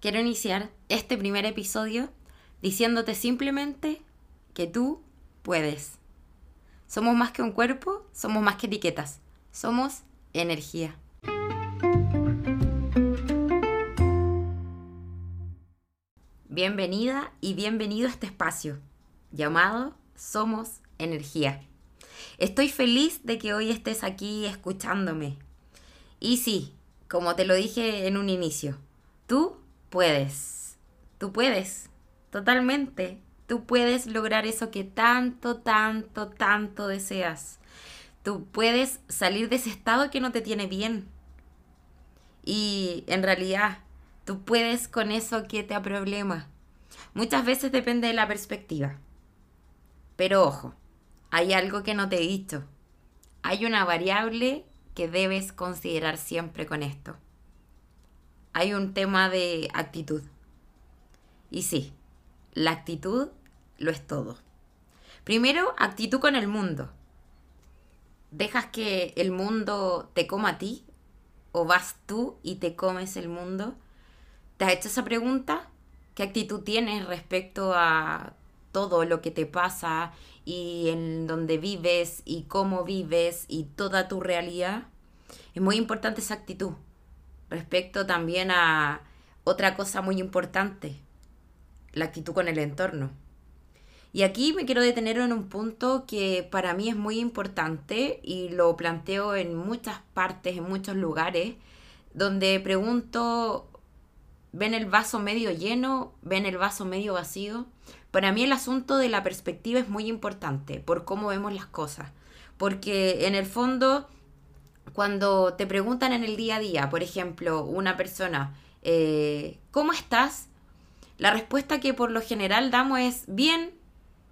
quiero iniciar este primer episodio diciéndote simplemente que tú puedes. Somos más que un cuerpo, somos más que etiquetas, somos energía. Bienvenida y bienvenido a este espacio llamado Somos Energía. Estoy feliz de que hoy estés aquí escuchándome. Y sí, como te lo dije en un inicio, tú puedes, tú puedes, totalmente, tú puedes lograr eso que tanto, tanto, tanto deseas. Tú puedes salir de ese estado que no te tiene bien. Y en realidad, tú puedes con eso que te problema. Muchas veces depende de la perspectiva. Pero ojo, hay algo que no te he dicho. Hay una variable que debes considerar siempre con esto. Hay un tema de actitud. Y sí, la actitud lo es todo. Primero, actitud con el mundo. ¿Dejas que el mundo te coma a ti? ¿O vas tú y te comes el mundo? ¿Te has hecho esa pregunta? ¿Qué actitud tienes respecto a todo lo que te pasa y en donde vives y cómo vives y toda tu realidad? Es muy importante esa actitud. Respecto también a otra cosa muy importante, la actitud con el entorno. Y aquí me quiero detener en un punto que para mí es muy importante y lo planteo en muchas partes, en muchos lugares, donde pregunto, ¿ven el vaso medio lleno? ¿Ven el vaso medio vacío? Para mí el asunto de la perspectiva es muy importante por cómo vemos las cosas, porque en el fondo cuando te preguntan en el día a día, por ejemplo, una persona, eh, ¿cómo estás? La respuesta que por lo general damos es bien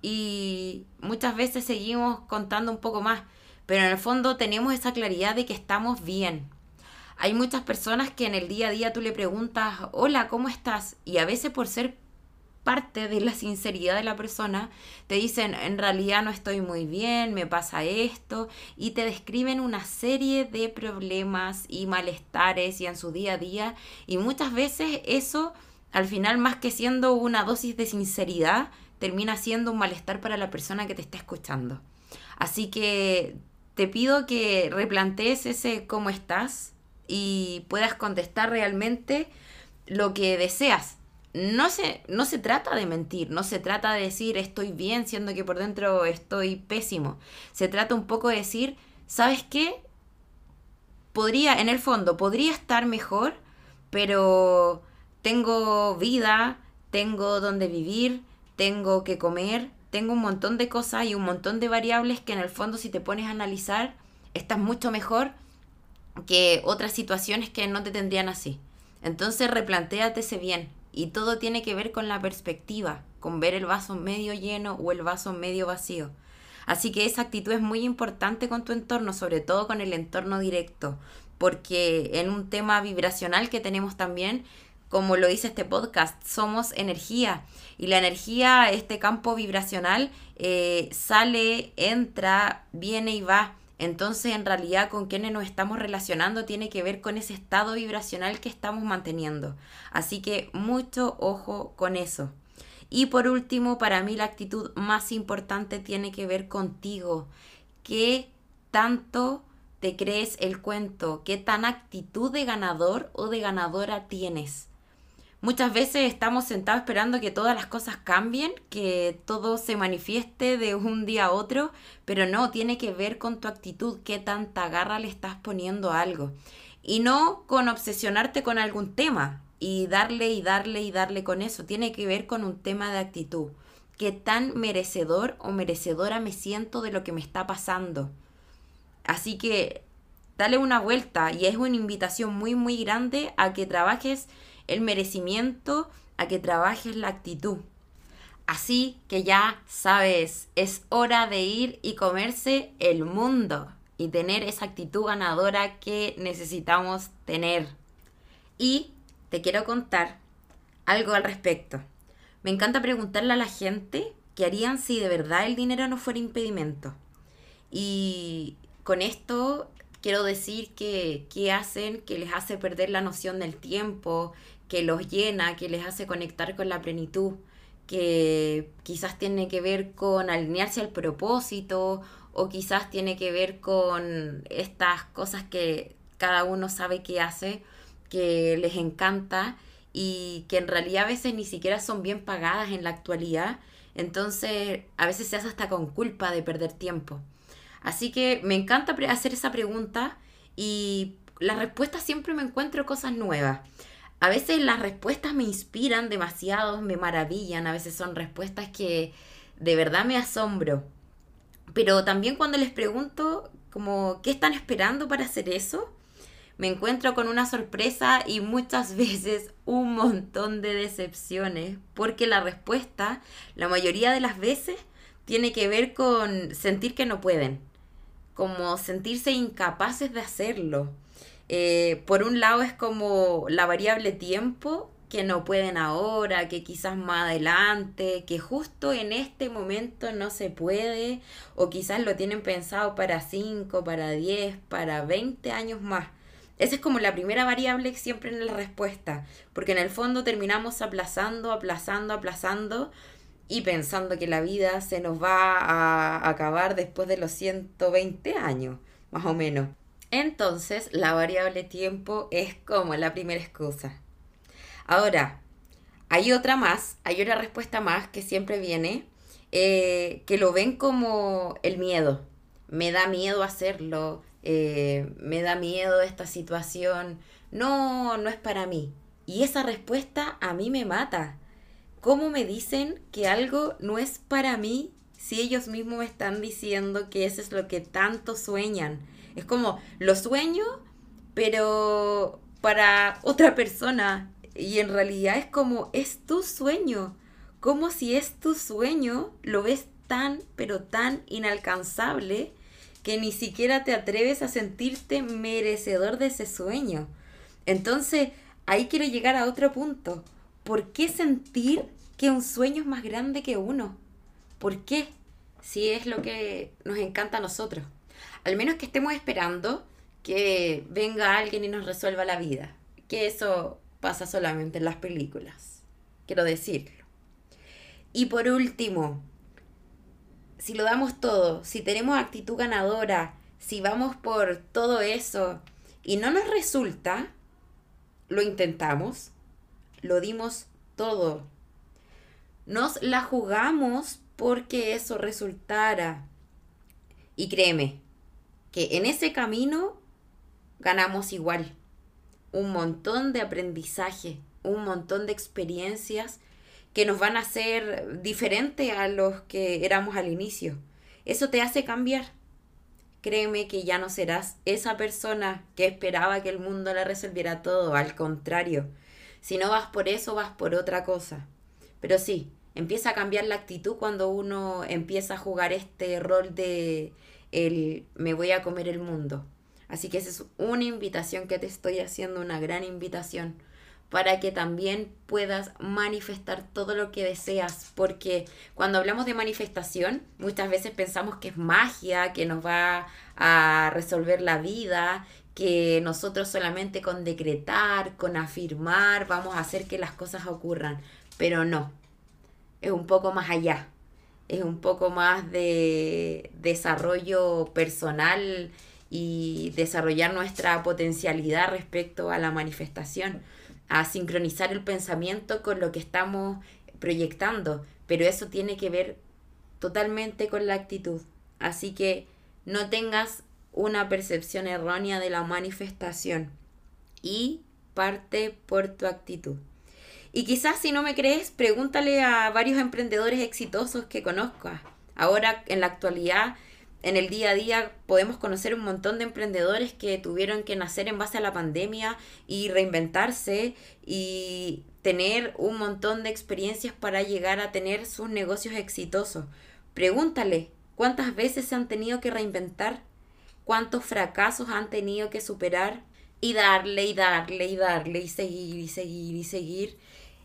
y muchas veces seguimos contando un poco más, pero en el fondo tenemos esa claridad de que estamos bien. Hay muchas personas que en el día a día tú le preguntas, hola, ¿cómo estás? Y a veces por ser parte de la sinceridad de la persona, te dicen, en realidad no estoy muy bien, me pasa esto, y te describen una serie de problemas y malestares y en su día a día, y muchas veces eso, al final, más que siendo una dosis de sinceridad, termina siendo un malestar para la persona que te está escuchando. Así que te pido que replantees ese cómo estás y puedas contestar realmente lo que deseas no se, no se trata de mentir, no se trata de decir estoy bien siendo que por dentro estoy pésimo. Se trata un poco de decir, ¿sabes qué? Podría, en el fondo, podría estar mejor, pero tengo vida, tengo donde vivir, tengo que comer, tengo un montón de cosas y un montón de variables que en el fondo si te pones a analizar, estás mucho mejor que otras situaciones que no te tendrían así. Entonces replantéate ese bien, y todo tiene que ver con la perspectiva, con ver el vaso medio lleno o el vaso medio vacío. Así que esa actitud es muy importante con tu entorno, sobre todo con el entorno directo, porque en un tema vibracional que tenemos también, como lo dice este podcast, somos energía y la energía, este campo vibracional, eh, sale, entra, viene y va. Entonces, en realidad, con quienes nos estamos relacionando tiene que ver con ese estado vibracional que estamos manteniendo. Así que mucho ojo con eso. Y por último, para mí la actitud más importante tiene que ver contigo. ¿Qué tanto te crees el cuento? ¿Qué tan actitud de ganador o de ganadora tienes? Muchas veces estamos sentados esperando que todas las cosas cambien, que todo se manifieste de un día a otro, pero no, tiene que ver con tu actitud, qué tanta garra le estás poniendo a algo. Y no con obsesionarte con algún tema y darle y darle y darle con eso, tiene que ver con un tema de actitud. Qué tan merecedor o merecedora me siento de lo que me está pasando. Así que dale una vuelta y es una invitación muy muy grande a que trabajes el merecimiento, a que trabajes la actitud. Así que ya sabes, es hora de ir y comerse el mundo y tener esa actitud ganadora que necesitamos tener. Y te quiero contar algo al respecto. Me encanta preguntarle a la gente qué harían si de verdad el dinero no fuera impedimento. Y con esto quiero decir que qué hacen que les hace perder la noción del tiempo, que los llena, que les hace conectar con la plenitud, que quizás tiene que ver con alinearse al propósito o quizás tiene que ver con estas cosas que cada uno sabe que hace, que les encanta y que en realidad a veces ni siquiera son bien pagadas en la actualidad. Entonces a veces se hace hasta con culpa de perder tiempo. Así que me encanta hacer esa pregunta y la respuesta siempre me encuentro cosas nuevas. A veces las respuestas me inspiran demasiado, me maravillan, a veces son respuestas que de verdad me asombro. Pero también cuando les pregunto como qué están esperando para hacer eso, me encuentro con una sorpresa y muchas veces un montón de decepciones, porque la respuesta, la mayoría de las veces, tiene que ver con sentir que no pueden, como sentirse incapaces de hacerlo. Eh, por un lado es como la variable tiempo, que no pueden ahora, que quizás más adelante, que justo en este momento no se puede, o quizás lo tienen pensado para 5, para 10, para 20 años más. Esa es como la primera variable siempre en la respuesta, porque en el fondo terminamos aplazando, aplazando, aplazando y pensando que la vida se nos va a acabar después de los 120 años, más o menos. Entonces, la variable tiempo es como la primera excusa. Ahora, hay otra más, hay otra respuesta más que siempre viene, eh, que lo ven como el miedo. Me da miedo hacerlo, eh, me da miedo esta situación, no, no es para mí. Y esa respuesta a mí me mata. ¿Cómo me dicen que algo no es para mí si ellos mismos me están diciendo que eso es lo que tanto sueñan? Es como, lo sueño, pero para otra persona. Y en realidad es como, es tu sueño. Como si es tu sueño, lo ves tan, pero tan inalcanzable que ni siquiera te atreves a sentirte merecedor de ese sueño. Entonces, ahí quiero llegar a otro punto. ¿Por qué sentir que un sueño es más grande que uno? ¿Por qué? Si es lo que nos encanta a nosotros. Al menos que estemos esperando que venga alguien y nos resuelva la vida. Que eso pasa solamente en las películas. Quiero decirlo. Y por último, si lo damos todo, si tenemos actitud ganadora, si vamos por todo eso y no nos resulta, lo intentamos, lo dimos todo. Nos la jugamos porque eso resultara. Y créeme, que en ese camino ganamos igual. Un montón de aprendizaje, un montón de experiencias que nos van a hacer diferentes a los que éramos al inicio. Eso te hace cambiar. Créeme que ya no serás esa persona que esperaba que el mundo le resolviera todo, al contrario. Si no vas por eso, vas por otra cosa. Pero sí, empieza a cambiar la actitud cuando uno empieza a jugar este rol de el me voy a comer el mundo. Así que esa es una invitación que te estoy haciendo, una gran invitación para que también puedas manifestar todo lo que deseas, porque cuando hablamos de manifestación, muchas veces pensamos que es magia, que nos va a resolver la vida, que nosotros solamente con decretar, con afirmar, vamos a hacer que las cosas ocurran, pero no, es un poco más allá, es un poco más de desarrollo personal y desarrollar nuestra potencialidad respecto a la manifestación a sincronizar el pensamiento con lo que estamos proyectando, pero eso tiene que ver totalmente con la actitud. Así que no tengas una percepción errónea de la manifestación y parte por tu actitud. Y quizás si no me crees, pregúntale a varios emprendedores exitosos que conozcas. Ahora, en la actualidad, en el día a día podemos conocer un montón de emprendedores que tuvieron que nacer en base a la pandemia y reinventarse y tener un montón de experiencias para llegar a tener sus negocios exitosos. Pregúntale cuántas veces se han tenido que reinventar, cuántos fracasos han tenido que superar y darle y darle y darle y seguir y seguir y seguir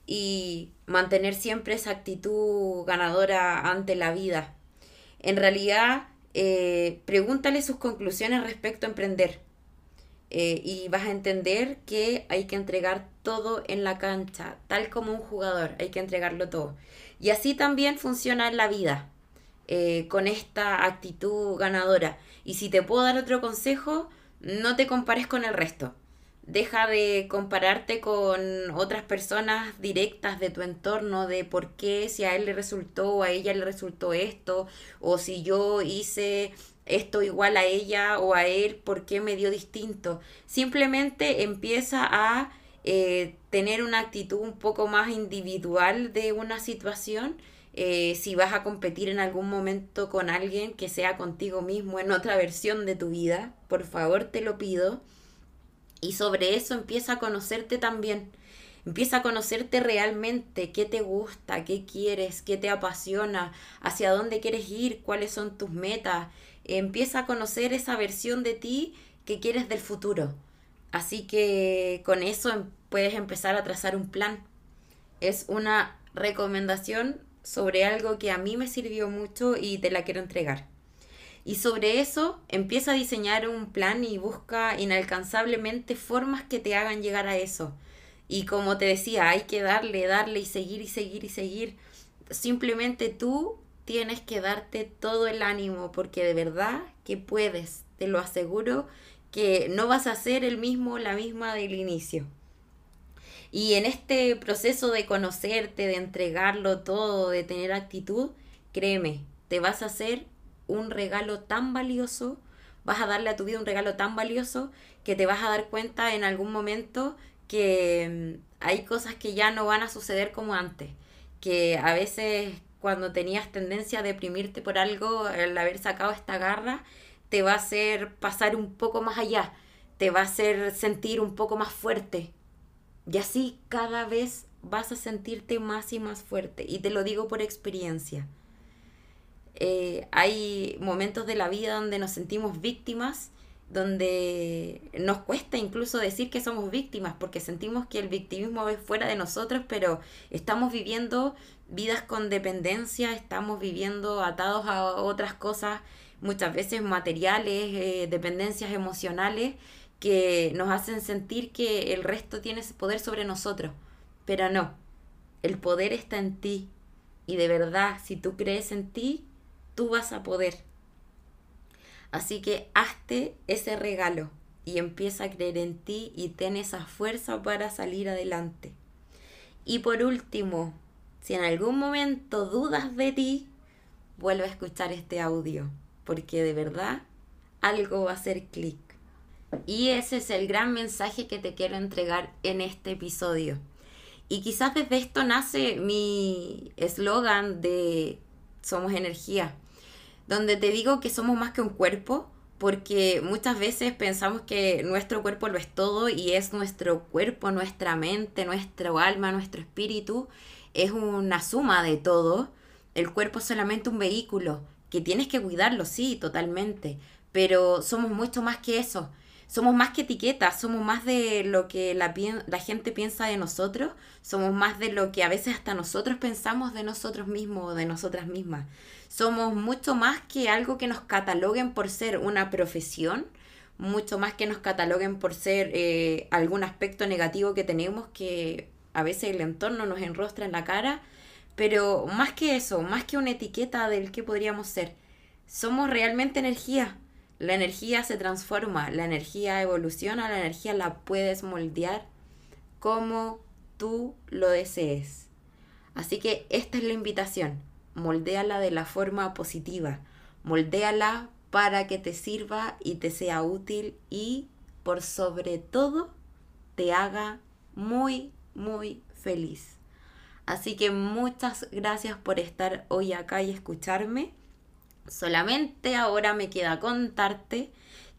y mantener siempre esa actitud ganadora ante la vida. En realidad, eh, pregúntale sus conclusiones respecto a emprender. eh, y vas a entender que hay que entregar todo en la cancha, tal como un jugador, hay que entregarlo todo. Y así también funciona en la vida, eh, con esta actitud ganadora. Y si te puedo dar otro consejo, no te compares con el resto. Deja de compararte con otras personas directas de tu entorno, de por qué si a él le resultó o a ella le resultó esto, o si yo hice esto igual a ella o a él, por qué me dio distinto. Simplemente empieza a eh, tener una actitud un poco más individual de una situación. Eh, si vas a competir en algún momento con alguien que sea contigo mismo en otra versión de tu vida, por favor te lo pido y sobre eso empieza a conocerte también. Empieza a conocerte realmente, qué te gusta, qué quieres, qué te apasiona, hacia dónde quieres ir, cuáles son tus metas. Empieza a conocer esa versión de ti que quieres del futuro. Así que con eso em, puedes empezar a trazar un plan. Es una recomendación sobre algo que a mí me sirvió mucho y te la quiero entregar. Y sobre eso empieza a diseñar un plan y busca inalcanzablemente formas que te hagan llegar a eso. Y como te decía, hay que darle, darle y seguir y seguir y seguir. Simplemente tú tienes que darte todo el ánimo porque de verdad que puedes, te lo aseguro, que no vas a ser el mismo, la misma del inicio. Y en este proceso de conocerte, de entregarlo todo, de tener actitud, créeme, te vas a hacer un regalo tan valioso, vas a darle a tu vida un regalo tan valioso que te vas a dar cuenta en algún momento que mm, hay cosas que ya no van a suceder como antes, que a veces cuando tenías tendencia a deprimirte por algo, el haber sacado esta garra, te va a hacer pasar un poco más allá, te va a hacer sentir un poco más fuerte. Y así cada vez vas a sentirte más y más fuerte. Y te lo digo por experiencia. Eh, hay momentos de la vida donde nos sentimos víctimas, donde nos cuesta incluso decir que somos víctimas, porque sentimos que el victimismo es fuera de nosotros, pero estamos viviendo vidas con dependencia, estamos viviendo atados a otras cosas, muchas veces materiales, eh, dependencias emocionales, que nos hacen sentir que el resto tiene ese poder sobre nosotros, pero no, el poder está en ti. Y de verdad, si tú crees en ti, tú vas a poder. Así que hazte ese regalo y empieza a creer en ti y ten esa fuerza para salir adelante. Y por último, si en algún momento dudas de ti, vuelve a escuchar este audio, porque de verdad algo va a hacer clic. Y ese es el gran mensaje que te quiero entregar en este episodio. Y quizás desde esto nace mi eslogan de Somos energía donde te digo que somos más que un cuerpo, porque muchas veces pensamos que nuestro cuerpo lo es todo y es nuestro cuerpo, nuestra mente, nuestro alma, nuestro espíritu, es una suma de todo. El cuerpo es solamente un vehículo, que tienes que cuidarlo, sí, totalmente, pero somos mucho más que eso somos más que etiquetas, somos más de lo que la, la, gente piensa de nosotros, somos más de lo que a veces hasta nosotros pensamos de nosotros mismos o de nosotras mismas. Somos mucho más que algo que nos cataloguen por ser una profesión, mucho más que nos cataloguen por ser eh, algún aspecto negativo que tenemos que a veces el entorno nos enrostra en la cara, pero más que eso, más que una etiqueta del que podríamos ser, somos realmente energía la energía se transforma, la energía evoluciona, la energía la puedes moldear como tú lo desees. Así que esta es la invitación. Moldéala de la forma positiva. Moldéala para que te sirva y te sea útil y por sobre todo te haga muy, muy feliz. Así que muchas gracias por estar hoy acá y escucharme. Solamente ahora me queda contarte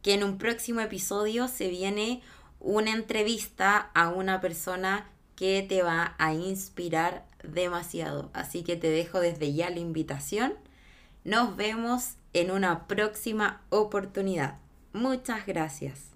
que en un próximo episodio se viene una entrevista a una persona que te va a inspirar demasiado. Así que te dejo desde ya la invitación. Nos vemos en una próxima oportunidad. Muchas gracias.